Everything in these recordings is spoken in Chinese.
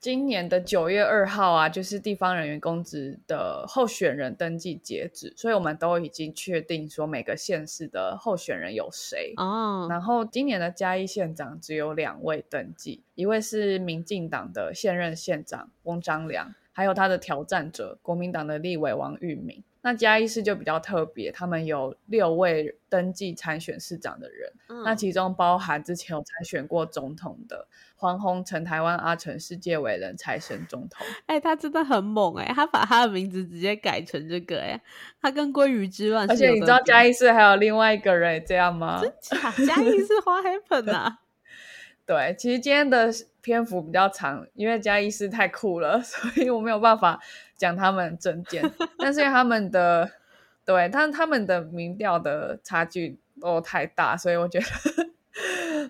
今年的九月二号啊，就是地方人员公职的候选人登记截止，所以我们都已经确定说每个县市的候选人有谁哦。然后今年的嘉义县长只有两位登记，一位是民进党的现任县长翁章良，还有他的挑战者国民党的立委王玉明。那嘉义市就比较特别，他们有六位登记参选市长的人，那其中包含之前有参选过总统的黄宏成，台湾阿成世界伟人财神总统。哎，他真的很猛哎，他把他的名字直接改成这个哎，他跟鲑鱼之乱。而且你知道嘉义市还有另外一个人这样吗？真假？嘉义市 花 happen 啊？对，其实今天的篇幅比较长，因为嘉义市太酷了，所以我没有办法讲他们证件。但是他们的，对，但他们的民调的差距都太大，所以我觉得，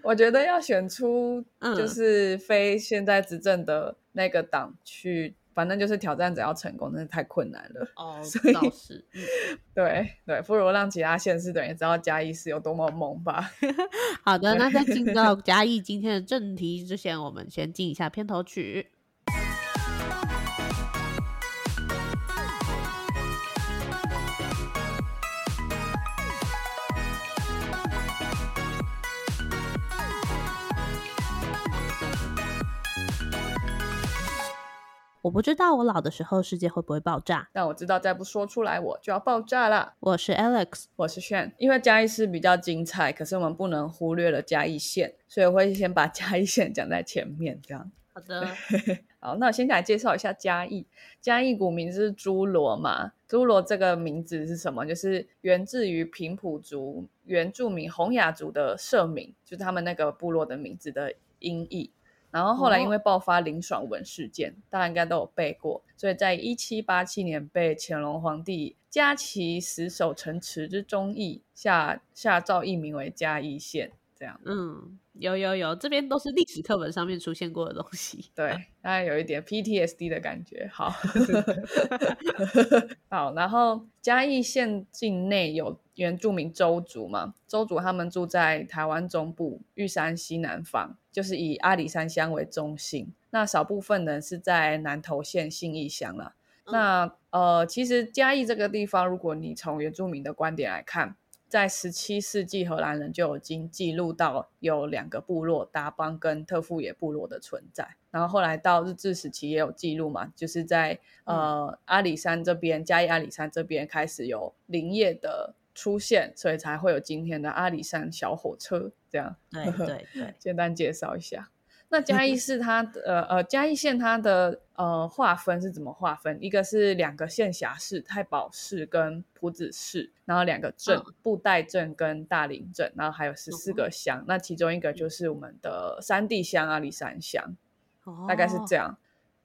我觉得要选出就是非现在执政的那个党去。反正就是挑战者要成功，真的太困难了。哦，是，对对，不如让其他县市的人知道嘉义是有多么猛吧。好的，那在进到 嘉义今天的正题之前，我们先进一下片头曲。我不知道我老的时候世界会不会爆炸，但我知道再不说出来我就要爆炸了。我是 Alex，我是炫。因为嘉义市比较精彩，可是我们不能忽略了嘉义县，所以我会先把嘉义县讲在前面。这样好的，好，那我先来介绍一下嘉义。嘉义古名是侏罗嘛？侏罗这个名字是什么？就是源自于平埔族原住民洪雅族的社名，就是他们那个部落的名字的音译。然后后来因为爆发林爽文事件，大家应该都有背过，所以在一七八七年被乾隆皇帝嘉其死守城池之忠义下下诏易名为嘉义县，这样。嗯，有有有，这边都是历史课本上面出现过的东西。对，大概有一点 PTSD 的感觉。好 好，然后嘉义县境内有原住民周族嘛？周族他们住在台湾中部玉山西南方。就是以阿里山乡为中心，那少部分人是在南投县信义乡了。那呃，其实嘉义这个地方，如果你从原住民的观点来看，在十七世纪荷兰人就已经记录到有两个部落达邦跟特富野部落的存在。然后后来到日治时期也有记录嘛，就是在呃阿里山这边，嘉义阿里山这边开始有林业的。出现，所以才会有今天的阿里山小火车。这样，对对 对，简单介绍一下。那嘉义市它的呃呃嘉义县它的呃划分是怎么划分？一个是两个县辖市，太保市跟埔子市，然后两个镇，布袋镇跟大林镇，然后还有十四个乡。那其中一个就是我们的三地乡阿里山乡，大概是这样。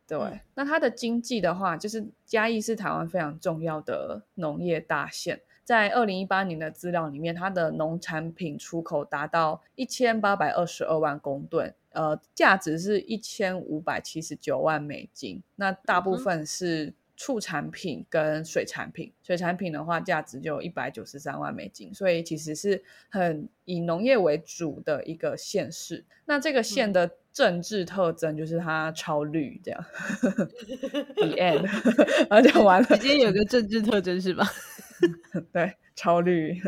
对，那它的经济的话，就是嘉义是台湾非常重要的农业大县。在二零一八年的资料里面，它的农产品出口达到一千八百二十二万公吨，呃，价值是一千五百七十九万美金。那大部分是畜产品跟水产品，水产品的话价值就一百九十三万美金，所以其实是很以农业为主的一个县市。那这个县的政治特征就是它超绿，这样。The end，然后讲完了。今天有个政治特征是吧？对，超绿。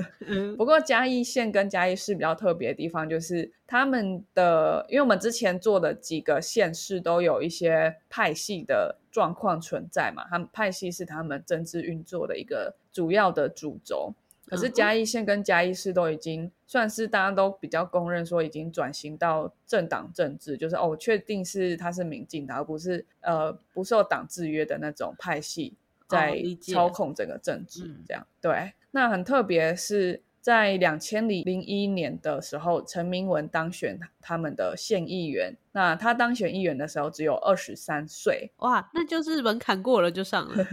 不过嘉义县跟嘉义市比较特别的地方，就是他们的，因为我们之前做的几个县市都有一些派系的状况存在嘛，他们派系是他们政治运作的一个主要的主轴。可是嘉义县跟嘉义市都已经算是大家都比较公认说已经转型到政党政治，就是哦，确定是他是民进党，而不是呃不受党制约的那种派系。在操控整个政治，这样对。那很特别是在两千零一年的时候，陈明文当选他们的县议员。那他当选议员的时候只有二十三岁，哇，那就是门槛过了就上了。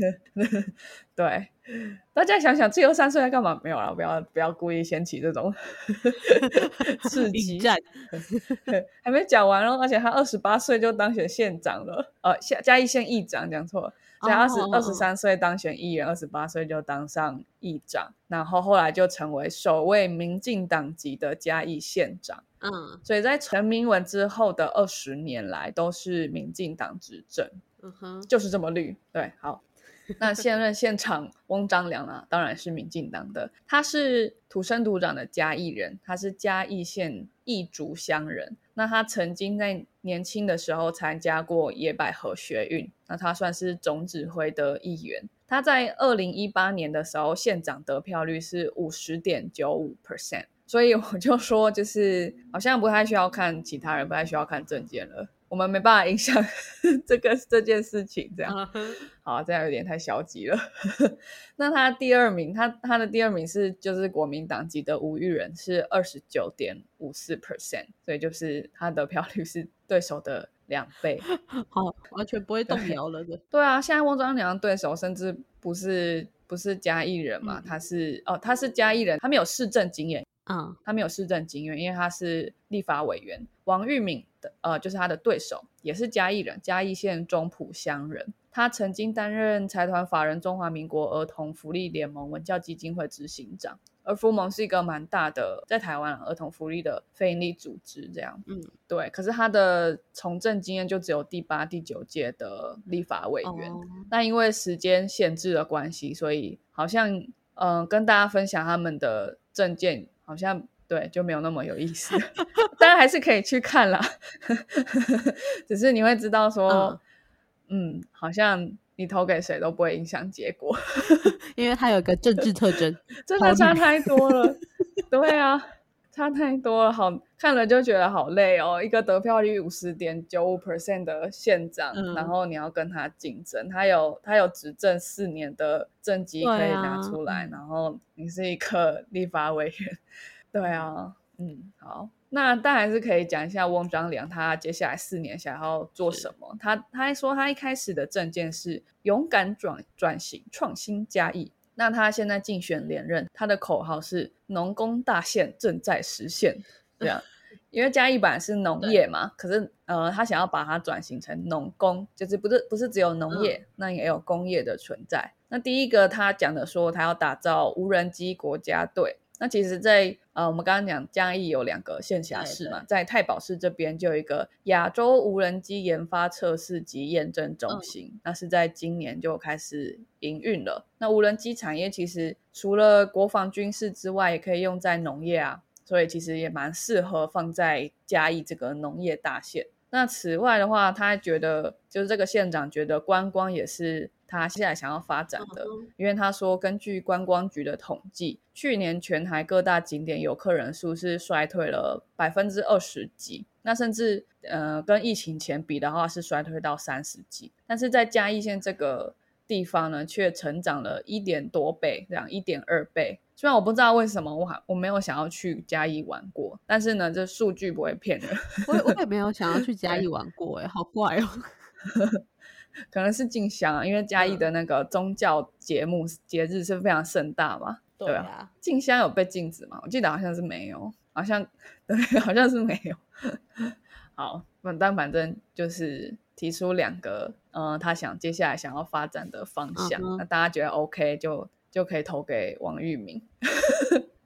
对，大家想想，只有三岁在干嘛？没有了，不要不要故意掀起这种 刺 激战。还没讲完哦，而且他二十八岁就当选县长了，呃，嘉嘉义县议长，讲错了。在二十二十三岁当选议员，二十八岁就当上议长，然后后来就成为首位民进党籍的嘉义县长。嗯所以在陈明文之后的二十年来都是民进党执政，嗯哼，就是这么绿。对，好，那现任县长翁章良啊，当然是民进党的，他是土生土长的嘉义人，他是嘉义县义竹乡人。那他曾经在年轻的时候参加过野百合学运，那他算是总指挥的一员。他在二零一八年的时候，县长得票率是五十点九五 percent，所以我就说，就是好像不太需要看其他人，不太需要看证件了，我们没办法影响 这个这件事情，这样。好，这样有点太消极了。那他第二名，他他的第二名是就是国民党籍的吴玉仁，是二十九点五四 percent，所以就是他的票率是对手的两倍。好，完全不会动摇了的。对啊，现在汪庄良的对手甚至不是不是嘉义人嘛，嗯他是哦他是嘉义人，他没有市政经验，嗯他没有市政经验，因为他是立法委员。王玉敏的呃，就是他的对手，也是嘉义人，嘉义县中埔乡人。他曾经担任财团法人中华民国儿童福利联盟文教基金会执行长。而福盟是一个蛮大的在台湾啊儿童福利的非营利组织，这样。嗯，对。可是他的从政经验就只有第八、第九届的立法委员。哦那因为时间限制的关系，所以好像嗯、呃跟大家分享他们的证件，好像对就没有那么有意思。当然还是可以去看啦，只是你会知道说，嗯好像你投给谁都不会影响结果，因为它有一个政治特征。真的差太多了。对啊。差太多了，好看了就觉得好累哦。一个得票率五十点九五 percent 的县长，嗯然后你要跟他竞争，他有他有执政四年的政绩可以拿出来，嗯然后你是一个立法委员，对啊，嗯，好，那但还是可以讲一下翁章良他接下来四年想要做什么。他他还说他一开始的政见是勇敢转转型、创新嘉义。那他现在竞选连任，他的口号是“农工大县正在实现”，这样。因为嘉义版是农业嘛，可是呃，他想要把它转型成农工，就是不是不是只有农业，那也有工业的存在。那第一个他讲的说，他要打造无人机国家队。那其实在，呃，我们刚刚讲嘉义有两个县辖市嘛，在太保市这边就有一个亚洲无人机研发测试及验证中心，那是在今年就开始营运了。那无人机产业其实除了国防军事之外，也可以用在农业啊，所以其实也蛮适合放在嘉义这个农业大县。那此外的话，他觉得就是这个县长觉得观光也是他现在想要发展的，因为他说根据观光局的统计，去年全台各大景点游客人数是衰退了百分之二十几，那甚至呃跟疫情前比的话是衰退到三十几，但是在嘉义县这个地方呢，却成长了一点多倍，这样一点二倍。虽然我不知道为什么我还我没有想要去嘉义玩过，但是呢，这数据不会骗人。我也我也没有想要去 嘉义玩过，哎，好怪哦。可能是静香啊，因为嘉义的那个宗教节目节日是非常盛大嘛。对啊啊，进香有被禁止吗？我记得好像是没有，好像 对，好像是没有。好，反但反正就是提出两个，呃，他想接下来想要发展的方向，那大家觉得 OK 就就可以投给王玉明。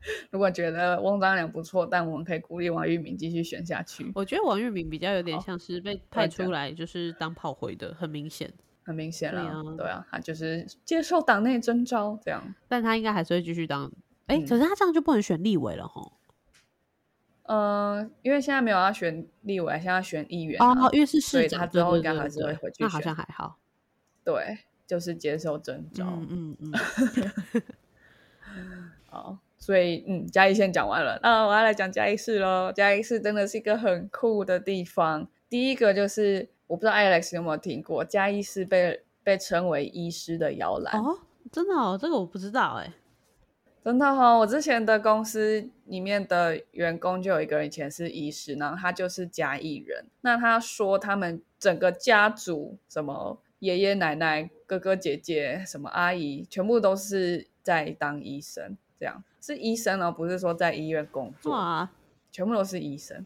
如果觉得翁章良不错，但我们可以鼓励王玉明继续选下去，我觉得王玉明比较有点像是被派出来就是当炮灰的，很明显。很明显对啊，啊对啊，他就是接受党内征召这样。但他应该还是会继续当。哎、嗯可是他这样就不能选立委了吼。嗯，因为现在没有要选立委，现在要选议员、啊、哦，因为是市长，他之后应该还是会对回去那好像还好。对，就是接受征召。嗯嗯嗯，好，所以嗯，嘉义县讲完了，那我要来讲嘉义市喽。嘉义市真的是一个很酷的地方。第一个就是我不知道 Alex 有没有听过，嘉义市被被称为医师的摇篮。哦，真的哦，这个我不知道哎。真的哈、我之前的公司里面的员工就有一个人以前是医师，然后他就是嘉义人。那他说他们整个家族，什么爷爷奶奶、哥哥姐姐、什么阿姨，全部都是在当医生，这样是医生哦，不是说在医院工作。哇，全部都是医生。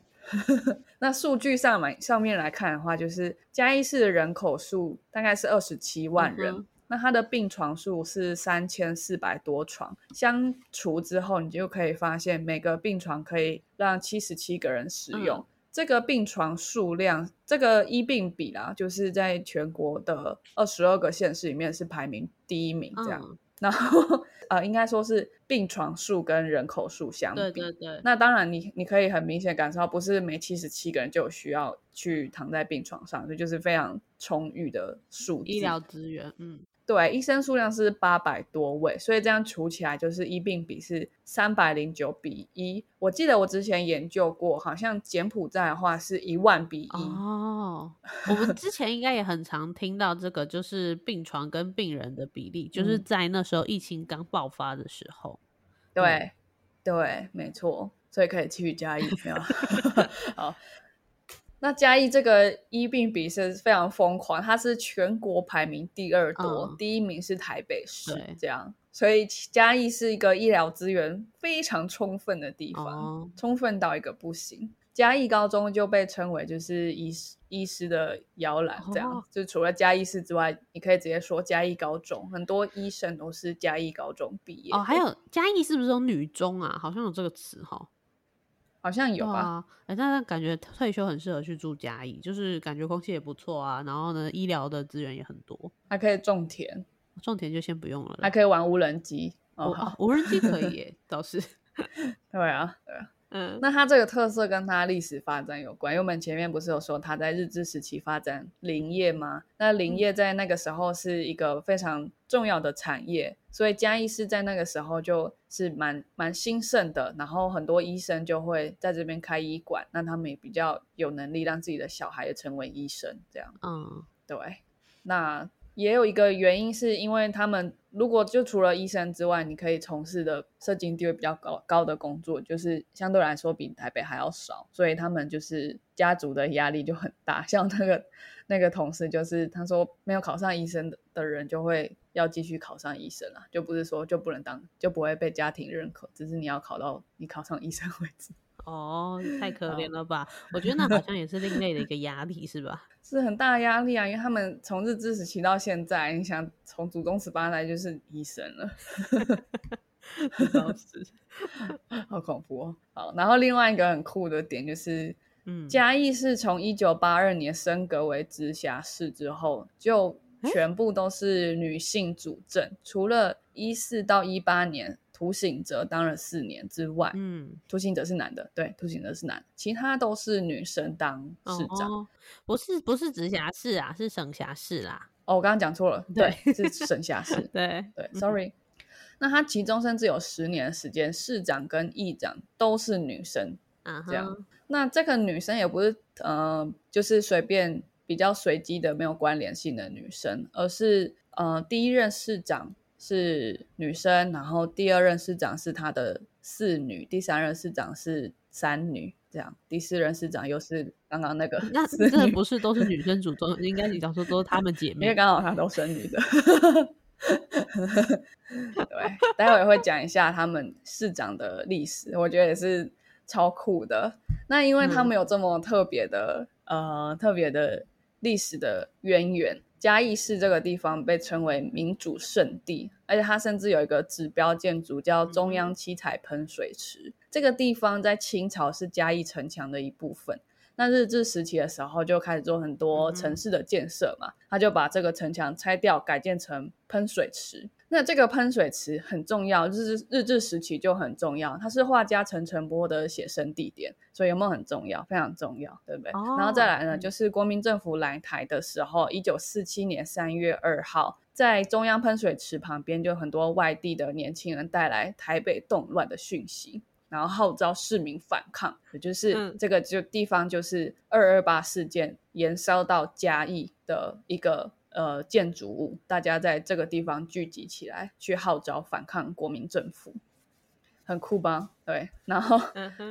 那数据上来上面来看的话，就是嘉义市的人口数大概是二十七万人。嗯那它的病床数是三千四百多床，相除之后，你就可以发现每个病床可以让七十七个人使用。这个病床数量，这个医病比啦，就是在全国的二十二个县市里面是排名第一名，这样。然后呃，应该说是病床数跟人口数相比。对对对。那当然，你你可以很明显感受到，不是每七十七个人就有需要去躺在病床上，这就是非常充裕的数医疗资源，嗯。对，医生数量是八百多位，所以这样除起来就是医病比是三百零九比一。我记得我之前研究过，好像柬埔寨的话是一万比一。哦，我们之前应该也很常听到这个，就是病床跟病人的比例，就是在那时候疫情刚爆发的时候。对，对，没错，所以可以继续加疫苗。好。那嘉义这个医病比是非常疯狂，它是全国排名第二多，第一名是台北市，这样，所以嘉义是一个医疗资源非常充分的地方，充分到一个不行。嘉义高中就被称为就是医医师的摇篮，这样，就除了嘉义市之外，你可以直接说嘉义高中，很多医生都是嘉义高中毕业。哦，还有嘉义是不是有女中啊？好像有这个词哈。好像有吧，哎，那感觉退休很适合去住嘉义，就是感觉空气也不错啊，然后呢，医疗的资源也很多，还可以种田，种田就先不用了，还可以玩无人机，哦，无人机可以耶，倒是，对啊，对啊。嗯，那它这个特色跟它历史发展有关，因为我们前面不是有说它在日治时期发展林业吗？那林业在那个时候是一个非常重要的产业，所以嘉义市在那个时候就是蛮蛮兴盛的，然后很多医生就会在这边开医馆，那他们也比较有能力让自己的小孩也成为医生，这样。嗯，对，那。也有一个原因，是因为他们如果就除了医生之外，你可以从事的社经地位比较高高的工作，就是相对来说比台北还要少，所以他们就是家族的压力就很大。像那个那个同事，就是他说没有考上医生的人，就会要继续考上医生啊，就不是说就不能当，就不会被家庭认可，只是你要考到你考上医生为止。哦，太可怜 了吧？我觉得那好像也是另类的一个压力，是吧？是很大的压力啊，因为他们从日治时期到现在，你想从祖宗十八代就是医生了，当 时好恐怖哦。好，然后另外一个很酷的点就是，嗯，嘉义是从一九八二年升格为直辖市之后，就全部都是女性主政，除了一四到一八年。涂醒哲当了四年之外，嗯，涂醒哲是男的，对，涂醒哲是男，其他都是女生当市长，不是不是直辖市啊，是省辖市啦。哦，我刚刚讲错了，对，是省辖市，对对，sorry。那他其中甚至有十年的时间，市长跟议长都是女生，啊这样。那这个女生也不是呃，就是随便比较随机的没有关联性的女生，而是呃，第一任市长。是女生，然后第二任市长是他的四女，第三任市长是三女，这样，第四任市长又是刚刚那个，那这不是都是女生主动？应该你讲说都是她们姐 妹，因为刚好她都生女的。对，待会会讲一下他们市长的历史，我觉得也是超酷的。那因为他们有这么特别的，呃，特别的历史的渊源。嘉义市这个地方被称为民主圣地，而且它甚至有一个指标建筑叫中央七彩喷水池。这个地方在清朝是嘉义城墙的一部分。那日治时期的时候就开始做很多城市的建设嘛，他就把这个城墙拆掉，改建成喷水池。那这个喷水池很重要，日日治时期就很重要，它是画家陈澄波的写生地点，所以有没有很重要？非常重要，对不对？然后再来呢，就是国民政府来台的时候，一九四七年三月二号，在中央喷水池旁边，就很多外地的年轻人带来台北动乱的讯息，然后号召市民反抗，也就是这个就地方就是二二八事件延烧到嘉义的一个。呃，建筑物，大家在这个地方聚集起来，去号召反抗国民政府，很酷吧？对。然后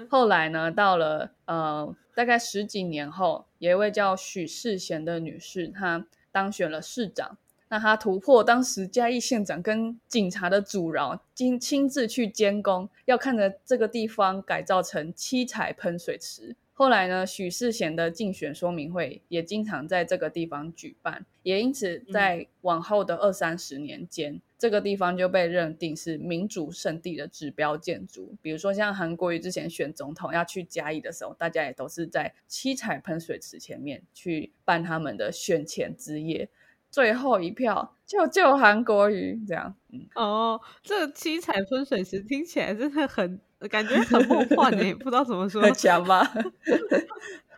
后来呢，到了呃，大概十几年后，有一位叫许世贤的女士，她当选了市长。那她突破当时嘉义县长跟警察的阻挠，亲亲自去监工，要看着这个地方改造成七彩喷水池。后来呢，许世贤的竞选说明会也经常在这个地方举办，也因此在往后的二三十年间，这个地方就被认定是民主圣地的指标建筑。比如说像韩国瑜之前选总统要去嘉义的时候，大家也都是在七彩喷水池前面去办他们的选前之夜。最后一票，救救韩国瑜，这样。哦，这七彩喷水池听起来真的很，感觉很梦幻诶，不知道怎么说。很强吧？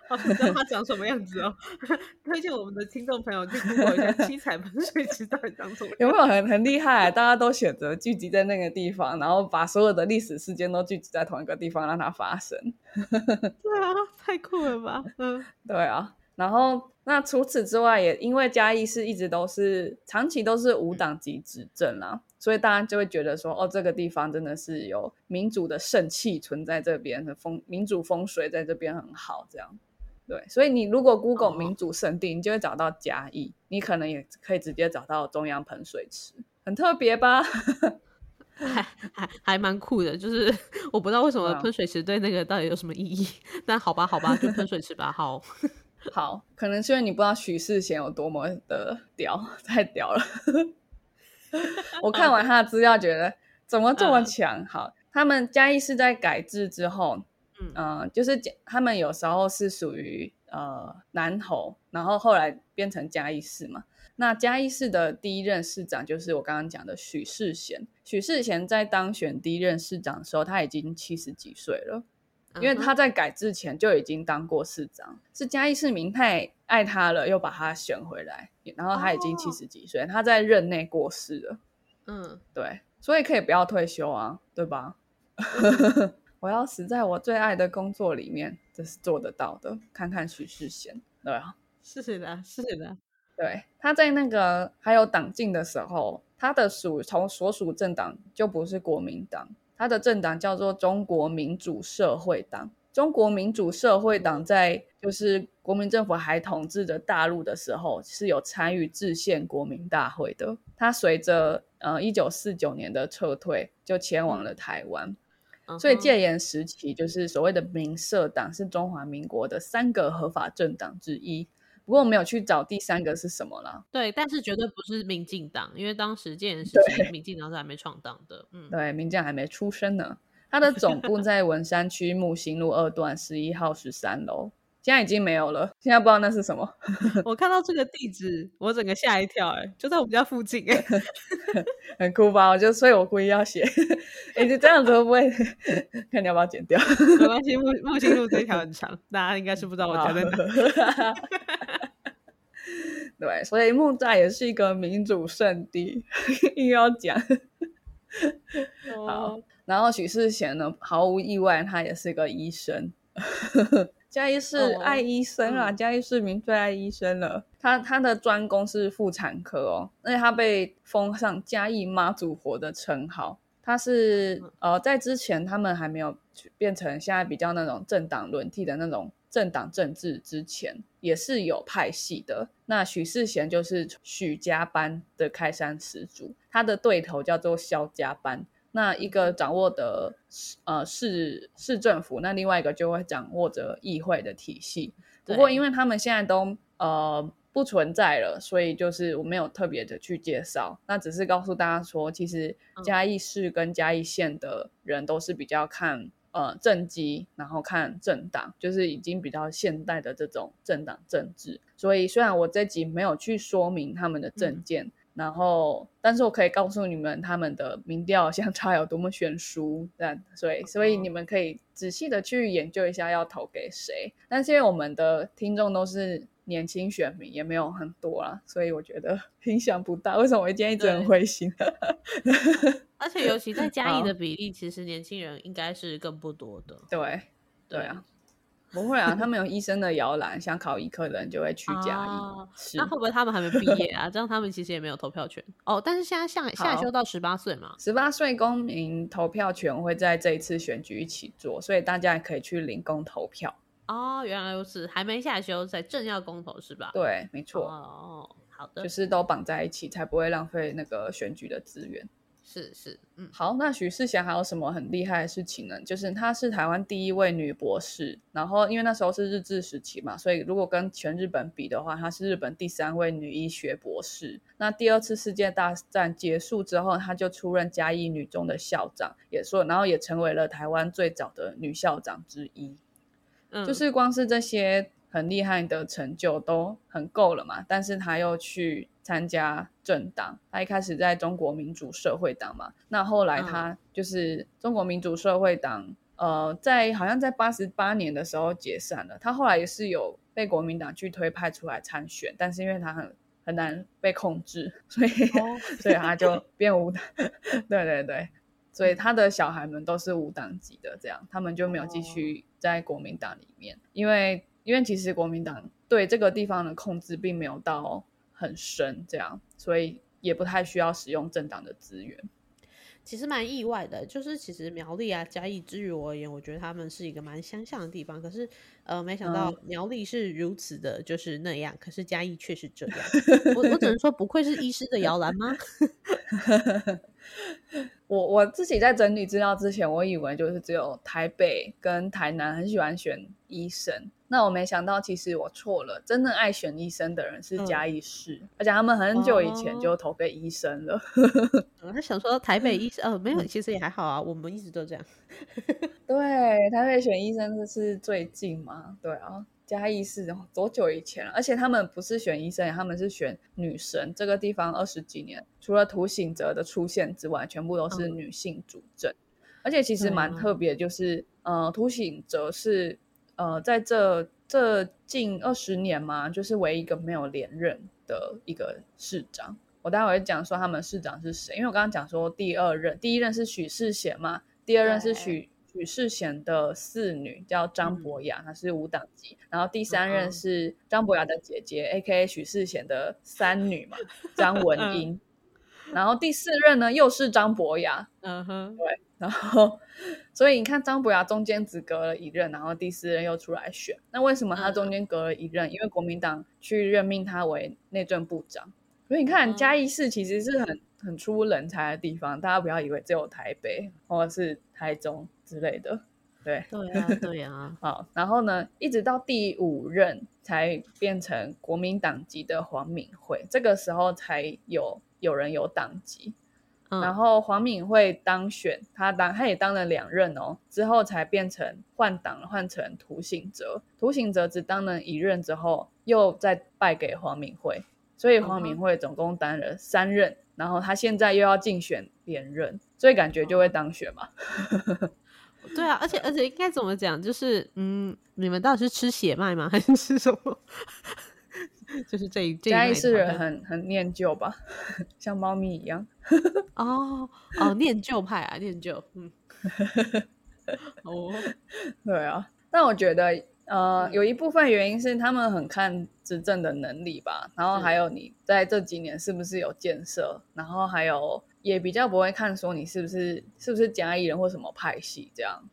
我知道他长什么样子哦。推荐我们的听众朋友去 Google 一下七彩喷水池到底长什么。有没有很很厉害？大家都选择聚集在那个地方，然后把所有的历史事件都聚集在同一个地方，让它发生。对啊，太酷了吧？嗯，对啊。然后，那除此之外，也因为嘉义是一直都是长期都是无党籍执政啦，所以大家就会觉得说，哦，这个地方真的是有民主的盛气存在这边的风，民主风水在这边很好，这样。对，所以你如果 Google 民主圣地，你就会找到嘉义，你可能也可以直接找到中央喷水池，很特别吧？还还还蛮酷的，就是 我不知道为什么喷水池对那个到底有什么意义，但好吧，好吧，就喷水池吧，好。好，可能是因为你不知道许世贤有多么的屌，太屌了。我看完他的资料，觉得怎么这么强？好，他们嘉义是在改制之后，嗯，就是他们有时候是属于呃南投，然后后来变成嘉义市嘛。那嘉义市的第一任市长就是我刚刚讲的许世贤。许世贤在当选第一任市长的时候，他已经七十几岁了。因为他在改制前就已经当过市长，是嘉义市民太爱他了，又把他选回来。然后他已经七十几岁，他在任内过世了。嗯，对，所以可以不要退休啊，对吧？我要死在我最爱的工作里面，这是做得到的。看看许世贤，对啊，是的，是的，对，他在那个还有党禁的时候，他的属从所属政党就不是国民党。他的政党叫做中国民主社会党。中国民主社会党在就是国民政府还统治着大陆的时候，是有参与制宪国民大会的。他随着呃一九四九年的撤退，就迁往了台湾。所以戒严时期，就是所谓的民社党是中华民国的三个合法政党之一。不过我没有去找第三个是什么了。对，但是绝对不是民进党，因为当时戒严时期民进党是还没创党的。嗯，对，民进党还没出生呢。它的总部在文山区木星路二段十一号十三楼。现在已经没有了，现在不知道那是什么。我看到这个地址，我整个吓一跳，哎，就在我们家附近，哎，很酷吧？我就所以我故意要写，哎，就这样子会不会？看你要不要剪掉？没关系，木木星路这条很长，大家应该是不知道我家在哪。对，所以木栅也是一个民主圣地，硬要讲。好，然后许世贤呢，毫无意外，他也是个医生。嘉义市爱医生啊，嘉义市民最爱医生了。他他的专攻是妇产科哦，而且他被封上嘉义妈祖活的称号。他是呃，在之前他们还没有变成现在比较那种政党轮替的那种政党政治之前，也是有派系的。那许世贤就是许家班的开山始祖，他的对头叫做萧家班。那一个掌握的呃市市政府，那另外一个就会掌握着议会的体系。不过因为他们现在都呃不存在了，所以就是我没有特别的去介绍。那只是告诉大家说，其实嘉义市跟嘉义县的人都是比较看呃政绩，然后看政党，就是已经比较现代的这种政党政治。所以虽然我这集没有去说明他们的政见。然后，但是我可以告诉你们，他们的民调相差有多么悬殊，但所以，所以你们可以仔细的去研究一下要投给谁。但是因为我们的听众都是年轻选民，也没有很多啦，所以我觉得 影响不大。为什么我今天一直很灰心？而且尤其在嘉义的比例，其实年轻人应该是更不多的。对，对啊。不会啊，他们有医生的摇篮，想考医科的人就会去嘉义。那会不会他们还没毕业啊？这样他们其实也没有投票权哦。但是现在下下修到十八岁嘛，十八岁公民投票权会在这一次选举一起做，所以大家也可以去领工投票。哦，原来如此，还没下修，在正要公投是吧？对，没错。哦，好的，就是都绑在一起，才不会浪费那个选举的资源。是是，嗯，好，那许世贤还有什么很厉害的事情呢？就是她是台湾第一位女博士，然后因为那时候是日治时期嘛，所以如果跟全日本比的话，她是日本第三位女医学博士。那第二次世界大战结束之后，她就出任嘉义女中的校长，也说，然后也成为了台湾最早的女校长之一。嗯，就是光是这些很厉害的成就都很够了嘛，但是他又去参加政党，他一开始在中国民主社会党嘛，那后来他就是中国民主社会党，呃，在好像在八十八年的时候解散了，他后来也是有被国民党去推派出来参选，但是因为他很很难被控制，所以、所以他就变无党，对对对。所以他的小孩们都是无党籍的，这样他们就没有继续在国民党里面，因为因为其实国民党对这个地方的控制并没有到很深，这样，所以也不太需要使用政党的资源。其实蛮意外的，就是其实苗栗啊、嘉义，之于我而言，我觉得他们是一个蛮相像的地方。可是，呃，没想到苗栗是如此的，就是那样。可是嘉义却是这样。我我只能说，不愧是医师的摇篮吗？我我自己在整理资料之前，我以为就是只有台北跟台南很喜欢选医生。那我没想到，其实我错了。真正爱选医生的人是嘉义市，而且他们很久以前就投给医生了。他想说台北医生，呃，没有，其实也还好啊。我们一直都这样。对，台北选医生这是最近嘛？对啊。嘉义市多久以前了？而且他们不是选医生，他们是选女神。这个地方二十几年，除了涂醒哲的出现之外，全部都是女性主政。而且其实蛮特别，就是呃，涂醒哲是呃，在这这近二十年嘛，就是唯一一个没有连任的一个市长。我待会会讲说他们市长是谁，因为我刚刚讲说第二任，第一任是许世贤嘛，第二任是许。许世贤的四女叫张博雅，她是无党籍。然后第三任是张博雅的姐姐，A.K.A. 许世贤的三女嘛，张文英。然后第四任呢，又是张博雅。嗯哼，对。然后，所以你看，张博雅中间只隔了一任，然后第四任又出来选。那为什么他中间隔了一任？因为国民党去任命他为内政部长。所以你看，嘉义市其实是很很出人才的地方。大家不要以为只有台北或者是台中。之类的，对对啊，对啊，好，然后呢，一直到第五任才变成国民党籍的黄敏惠，这个时候才有有人有党籍，然后黄敏惠当选，他当他也当了两任哦，之后才变成换党换成涂醒哲，涂醒哲只当了一任之后，又再败给黄敏惠，所以黄敏惠总共当了三任，然后他现在又要竞选连任，所以感觉就会当选嘛。对啊，而且而且应该怎么讲？就是嗯，你们到底是吃血脉吗？还是吃什么？就是这一嘉义市人很很念旧吧，像猫咪一样。哦哦，念旧派啊，念旧。嗯，哦，对啊。但我觉得呃，有一部分原因是他们很看执政的能力吧，然后还有你在这几年是不是有建设，然后还有。也比较不会看说你是不是是不是嘉义人或什么派系这样，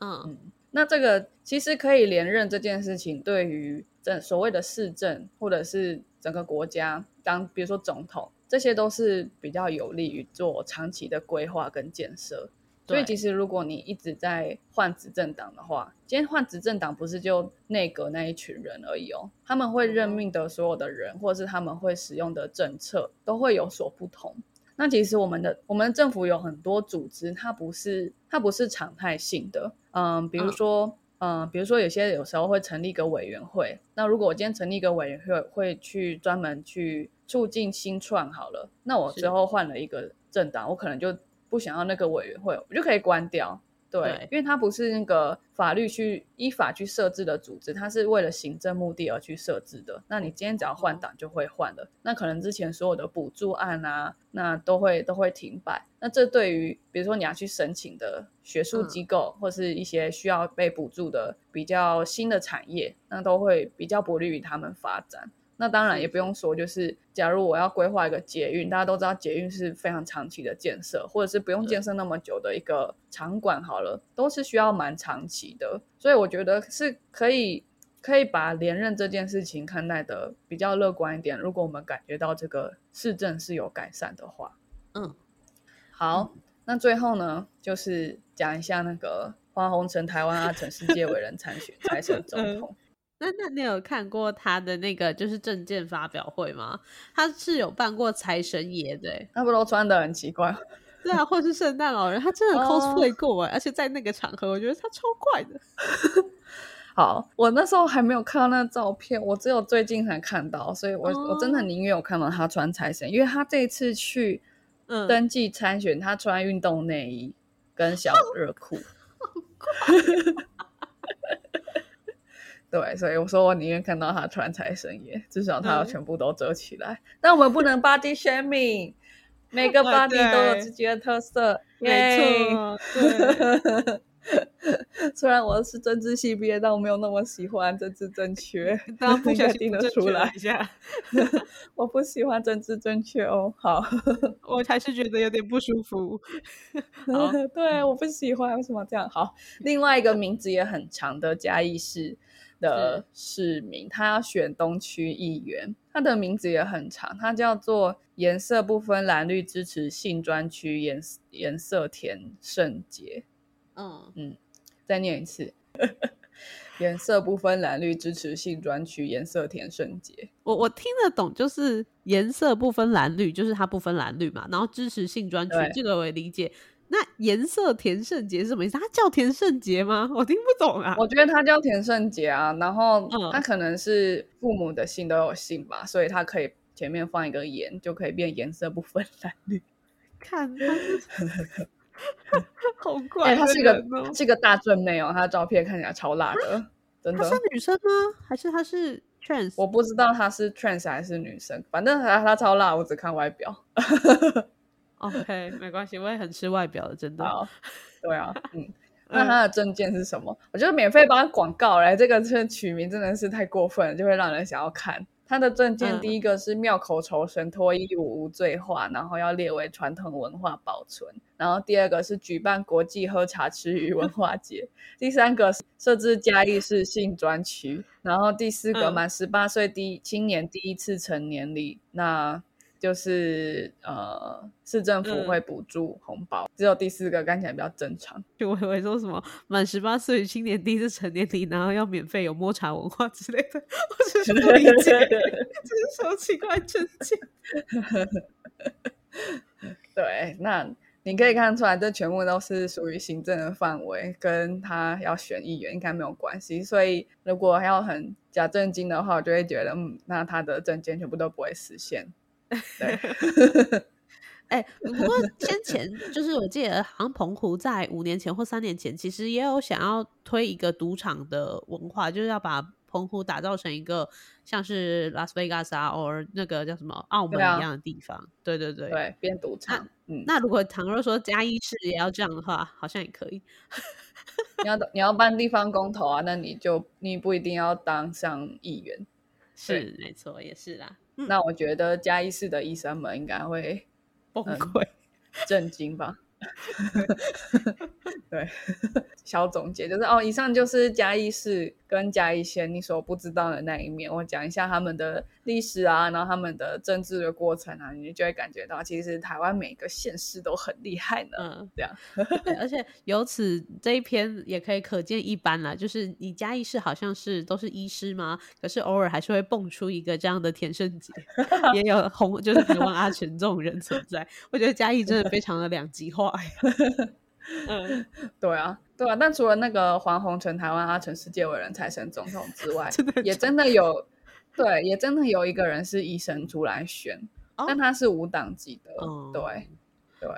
嗯，那这个其实可以连任这件事情，对于政所谓的市政或者是整个国家当比如说总统，这些都是比较有利于做长期的规划跟建设。所以其实如果你一直在换执政党的话，今天换执政党不是就内阁那一群人而已哦，他们会任命的所有的人，或者是他们会使用的政策都会有所不同。那其实我们的我们政府有很多组织，它不是它不是常态性的，嗯，比如说，嗯，比如说有些有时候会成立一个委员会。那如果我今天成立一个委员会，会去专门去促进新创好了，那我之后换了一个政党，我可能就不想要那个委员会，我就可以关掉。对，因为它不是那个法律去依法去设置的组织，它是为了行政目的而去设置的。那你今天只要换党就会换了，那可能之前所有的补助案啊，那都会都会停摆。那这对于比如说你要去申请的学术机构，或是一些需要被补助的比较新的产业，那都会比较不利于他们发展。那当然也不用说，就是假如我要规划一个捷运，大家都知道捷运是非常长期的建设，或者是不用建设那么久的一个场馆，好了，都是需要蛮长期的。所以我觉得是可以可以把连任这件事情看待的比较乐观一点。如果我们感觉到这个市政是有改善的话，嗯，好，那最后呢，就是讲一下那个花红城台湾阿成世界伟人参选 财神总统。那那你有看过他的那个就是证件发表会吗？他是有办过财神爷的，他不都穿的很奇怪？对啊，或是圣诞老人，他真的 cosplay 过哎，而且在那个场合，我觉得他超怪的。好，我那时候还没有看到那照片，我只有最近才看到，所以我我真的宁愿有看到他穿财神，因为他这一次去登记参选，他穿运动内衣跟小热裤。对，所以我说我宁愿看到他穿财神爷，至少他要全部都遮起来。但我们不能 body shaming，每个 body 都有自己的特色。没错，对。虽然我是政治系毕业，但我没有那么喜欢政治正确。大家不小心听得出来一下，我不喜欢政治正确哦。好，我还是觉得有点不舒服。对，我不喜欢，为什么这样？好，另外一个名字也很长的嘉义市。的市民，他要选东区议员，他的名字也很长，他叫做颜色不分蓝绿支持性专区颜颜色田圣杰。嗯嗯，再念一次，颜色不分蓝绿支持性专区 颜色田圣杰。我我听得懂，就是颜色不分蓝绿，就是他不分蓝绿嘛，然后支持性专区，这个我也理解。那颜色田圣杰是什么意思？他叫田圣杰吗？我听不懂啊。我觉得他叫田圣杰啊，然后他可能是父母的姓都有姓吧，所以他可以前面放一个颜，就可以变颜色不分蓝绿。看他，好怪。他是一个是一个大正妹哦，他的照片看起来超辣的，真的。他是女生吗？还是他是 trans？我不知道他是 trans 还是女生，反正他他超辣，我只看外表。OK，没关系，我也很吃外表的，真的。对啊，嗯，那他的证件是什么？我觉得免费帮他广告来，这个这取名真的是太过分了，就会让人想要看他的证件。第一个是庙口酬神脱衣舞无罪化，然后要列为传统文化保存。然后第二个是举办国际喝茶吃鱼文化节。第三个设置嘉义市性专区。然后第四个满十八岁第青年第一次成年礼。那就是呃，市政府会补助红包，只有第四个看起来比较正常。就我以为说什么满十八岁青年第一次成年礼，然后要免费有摸茶文化之类的，我只是不理解，这是什么奇怪政见？对，那你可以看出来，这全部都是属于行政的范围，跟他要选议员应该没有关系。所以如果要很假正经的话，我就会觉得，嗯，那他的证件全部都不会实现。对，哎，不过先前就是我记得，好像澎湖在五年前或三年前，其实也有想要推一个赌场的文化，就是要把澎湖打造成一个像是拉斯维加斯啊，或那个叫什么澳门一样的地方。对对对，对，变赌场。嗯，那如果倘若说嘉义市也要这样的话，好像也可以。你要你要办地方公投啊，那你就你不一定要当上议员。是，没错，也是啦。那我觉得嘉义市的医生们应该会 崩溃、震惊吧。对，小总结就是哦，以上就是嘉义市跟嘉义县你所不知道的那一面。我讲一下他们的历史啊，然后他们的政治的过程啊，你就会感觉到其实台湾每个县市都很厉害呢。嗯，这样。而且由此这一篇也可以可见一斑了，就是你嘉义市好像是都是医师吗？可是偶尔还是会蹦出一个这样的田胜杰，也有红就是台湾阿全这种人存在。我觉得嘉义真的非常的两极化。嗯，对啊，对啊，但除了那个黄宏成台湾阿成世界伟人财神总统之外，也真的有，对，也真的有一个人是医生出来选，但他是无党籍的，对，对，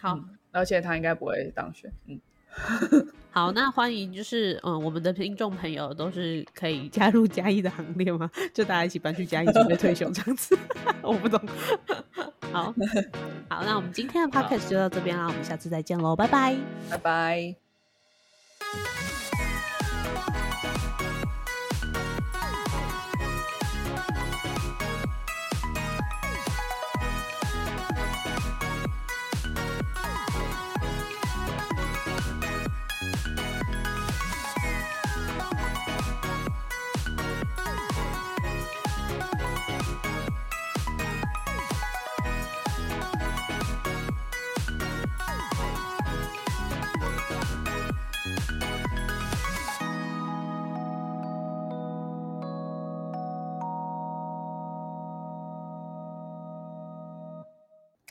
好，而且他应该不会当选，嗯。好，那欢迎就是嗯，我们的听众朋友都是可以加入嘉义的行列吗？就大家一起搬去嘉义准备退休这样子？我不懂。好好，那我们今天的 podcast 就到这边啦，我们下次再见喽，拜拜，拜拜。